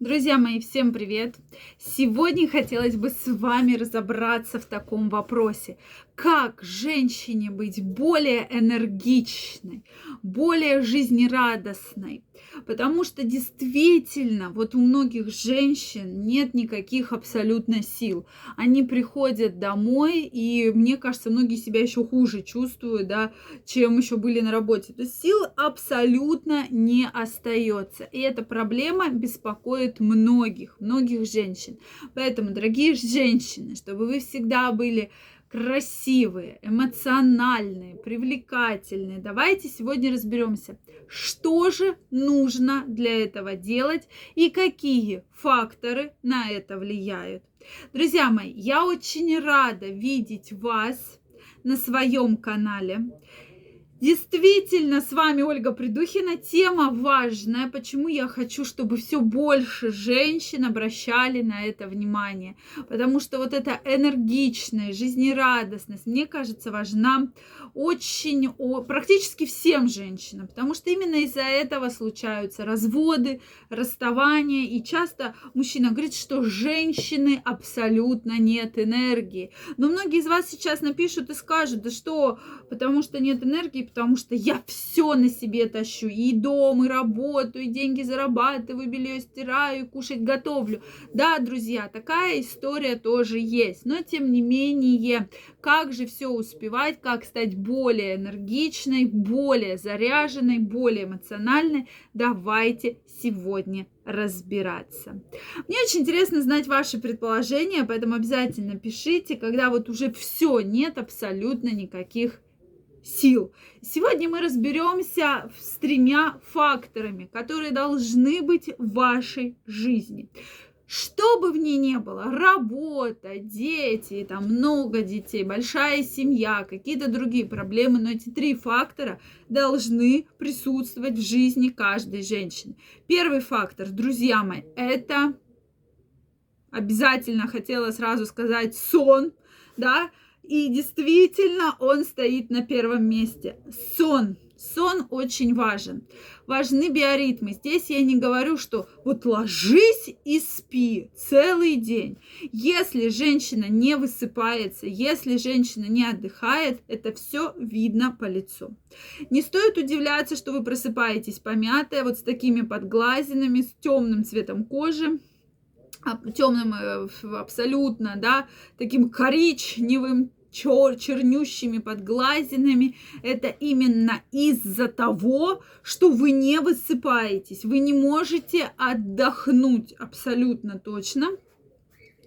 Друзья мои, всем привет! Сегодня хотелось бы с вами разобраться в таком вопросе. Как женщине быть более энергичной, более жизнерадостной? Потому что действительно, вот у многих женщин нет никаких абсолютно сил. Они приходят домой, и мне кажется, многие себя еще хуже чувствуют, да, чем еще были на работе. То есть сил абсолютно не остается. И эта проблема беспокоит многих, многих женщин. Поэтому, дорогие женщины, чтобы вы всегда были красивые, эмоциональные, привлекательные. Давайте сегодня разберемся, что же нужно для этого делать и какие факторы на это влияют. Друзья мои, я очень рада видеть вас на своем канале. Действительно, с вами Ольга Придухина. Тема важная. Почему я хочу, чтобы все больше женщин обращали на это внимание? Потому что вот эта энергичная, жизнерадостность, мне кажется, важна очень, практически всем женщинам. Потому что именно из-за этого случаются разводы, расставания. И часто мужчина говорит, что женщины абсолютно нет энергии. Но многие из вас сейчас напишут и скажут, да что, потому что нет энергии, потому что я все на себе тащу. И дом, и работу, и деньги зарабатываю, белье стираю, и кушать готовлю. Да, друзья, такая история тоже есть. Но тем не менее, как же все успевать, как стать более энергичной, более заряженной, более эмоциональной, давайте сегодня разбираться. Мне очень интересно знать ваши предположения, поэтому обязательно пишите, когда вот уже все, нет абсолютно никаких сил. Сегодня мы разберемся с тремя факторами, которые должны быть в вашей жизни. Что бы в ней не было, работа, дети, там много детей, большая семья, какие-то другие проблемы, но эти три фактора должны присутствовать в жизни каждой женщины. Первый фактор, друзья мои, это обязательно хотела сразу сказать сон, да, и действительно он стоит на первом месте. Сон. Сон очень важен. Важны биоритмы. Здесь я не говорю, что вот ложись и спи целый день. Если женщина не высыпается, если женщина не отдыхает, это все видно по лицу. Не стоит удивляться, что вы просыпаетесь помятая, вот с такими подглазинами, с темным цветом кожи темным э, абсолютно, да, таким коричневым, чер чернющими подглазинами, это именно из-за того, что вы не высыпаетесь, вы не можете отдохнуть абсолютно точно.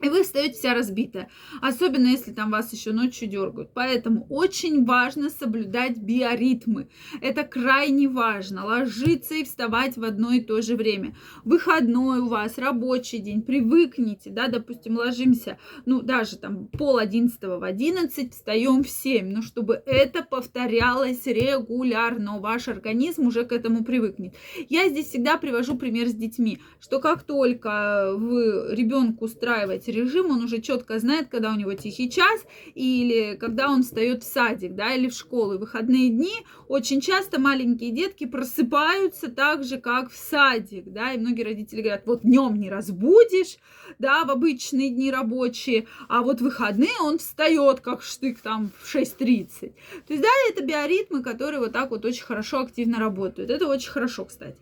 И вы встаете вся разбитая. Особенно, если там вас еще ночью дергают. Поэтому очень важно соблюдать биоритмы. Это крайне важно. Ложиться и вставать в одно и то же время. Выходной у вас, рабочий день. Привыкните, да, допустим, ложимся, ну, даже там пол одиннадцатого в одиннадцать, встаем в семь. Ну, чтобы это повторялось регулярно. Ваш организм уже к этому привыкнет. Я здесь всегда привожу пример с детьми, что как только вы ребенку устраиваете режим, он уже четко знает, когда у него тихий час или когда он встает в садик, да, или в школу. И выходные дни очень часто маленькие детки просыпаются так же, как в садик, да, и многие родители говорят, вот днем не разбудишь, да, в обычные дни рабочие, а вот выходные он встает как штык там в 6.30. То есть, да, это биоритмы, которые вот так вот очень хорошо активно работают. Это очень хорошо, кстати.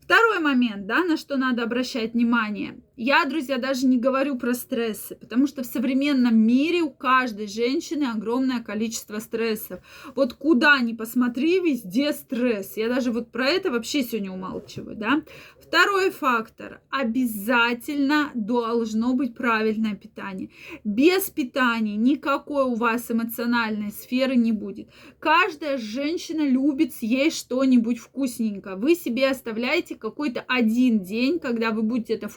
Второй момент, да, на что надо обращать внимание. Я, друзья, даже не говорю про стрессы, потому что в современном мире у каждой женщины огромное количество стрессов. Вот куда ни посмотри, везде стресс. Я даже вот про это вообще сегодня умалчиваю, да. Второй фактор. Обязательно должно быть правильное питание. Без питания никакой у вас эмоциональной сферы не будет. Каждая женщина любит съесть что-нибудь вкусненькое. Вы себе оставляете какой-то один день, когда вы будете это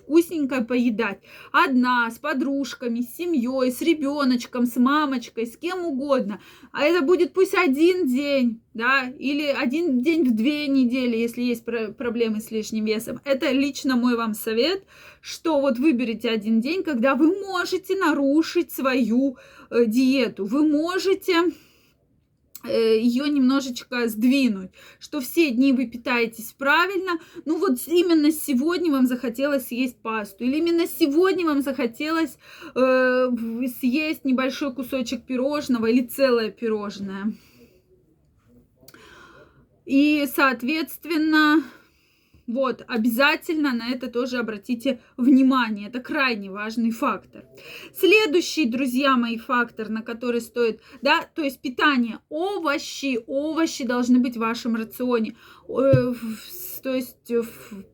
вкусненькое поедать. Одна, с подружками, с семьей, с ребеночком, с мамочкой, с кем угодно. А это будет пусть один день да, или один день в две недели, если есть проблемы с лишним весом. Это лично мой вам совет, что вот выберите один день, когда вы можете нарушить свою э, диету, вы можете ее немножечко сдвинуть, что все дни вы питаетесь правильно, ну вот именно сегодня вам захотелось съесть пасту, или именно сегодня вам захотелось э, съесть небольшой кусочек пирожного или целое пирожное. И, соответственно, вот, обязательно на это тоже обратите внимание. Это крайне важный фактор. Следующий, друзья мои, фактор, на который стоит, да, то есть питание. Овощи, овощи должны быть в вашем рационе то есть э,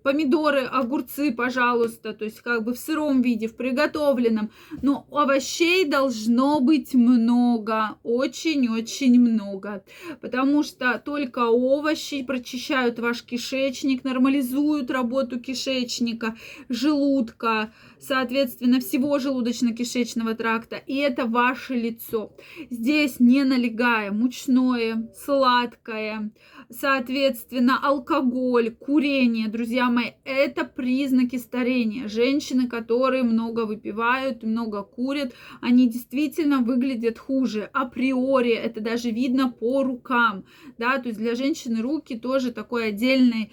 помидоры, огурцы, пожалуйста, то есть как бы в сыром виде, в приготовленном. Но овощей должно быть много, очень-очень много, потому что только овощи прочищают ваш кишечник, нормализуют работу кишечника, желудка, соответственно, всего желудочно-кишечного тракта, и это ваше лицо. Здесь не налегая мучное, сладкое, соответственно, алкоголь, курение, друзья мои, это признаки старения. Женщины, которые много выпивают, много курят, они действительно выглядят хуже. Априори это даже видно по рукам, да, то есть для женщины руки тоже такой отдельный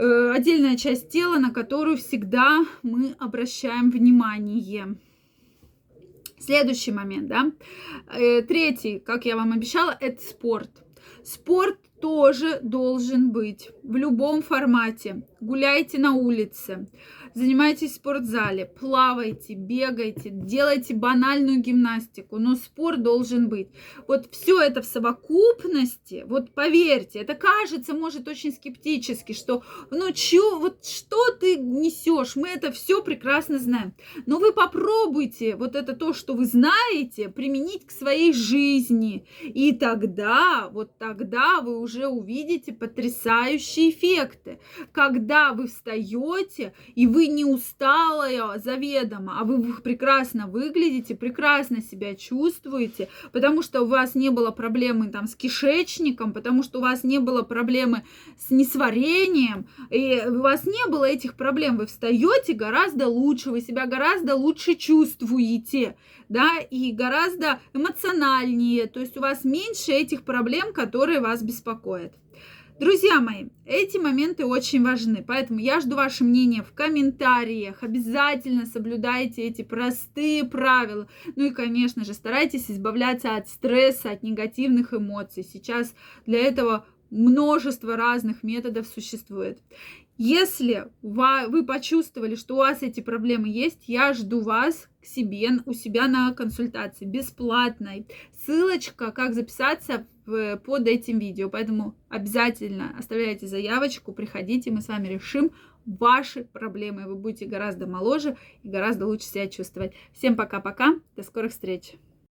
отдельная часть тела, на которую всегда мы обращаем внимание. Следующий момент, да. Э, третий, как я вам обещала, это спорт. Спорт тоже должен быть в любом формате. Гуляйте на улице, занимайтесь в спортзале, плавайте, бегайте, делайте банальную гимнастику, но спорт должен быть. Вот все это в совокупности, вот поверьте, это кажется, может, очень скептически, что ну чё, вот что ты несешь, мы это все прекрасно знаем. Но вы попробуйте вот это то, что вы знаете, применить к своей жизни. И тогда, вот тогда вы уже увидите потрясающие эффекты. Когда вы встаете, и вы не усталая заведомо, а вы прекрасно выглядите, прекрасно себя чувствуете, потому что у вас не было проблемы там с кишечником, потому что у вас не было проблемы с несварением, и у вас не было этих проблем, вы встаете гораздо лучше, вы себя гораздо лучше чувствуете, да, и гораздо эмоциональнее, то есть у вас меньше этих проблем, которые вас беспокоят. Друзья мои, эти моменты очень важны, поэтому я жду ваше мнение в комментариях. Обязательно соблюдайте эти простые правила. Ну и, конечно же, старайтесь избавляться от стресса, от негативных эмоций. Сейчас для этого множество разных методов существует. Если вы почувствовали, что у вас эти проблемы есть, я жду вас к себе, у себя на консультации бесплатной. Ссылочка, как записаться под этим видео. Поэтому обязательно оставляйте заявочку, приходите, мы с вами решим ваши проблемы. Вы будете гораздо моложе и гораздо лучше себя чувствовать. Всем пока-пока, до скорых встреч!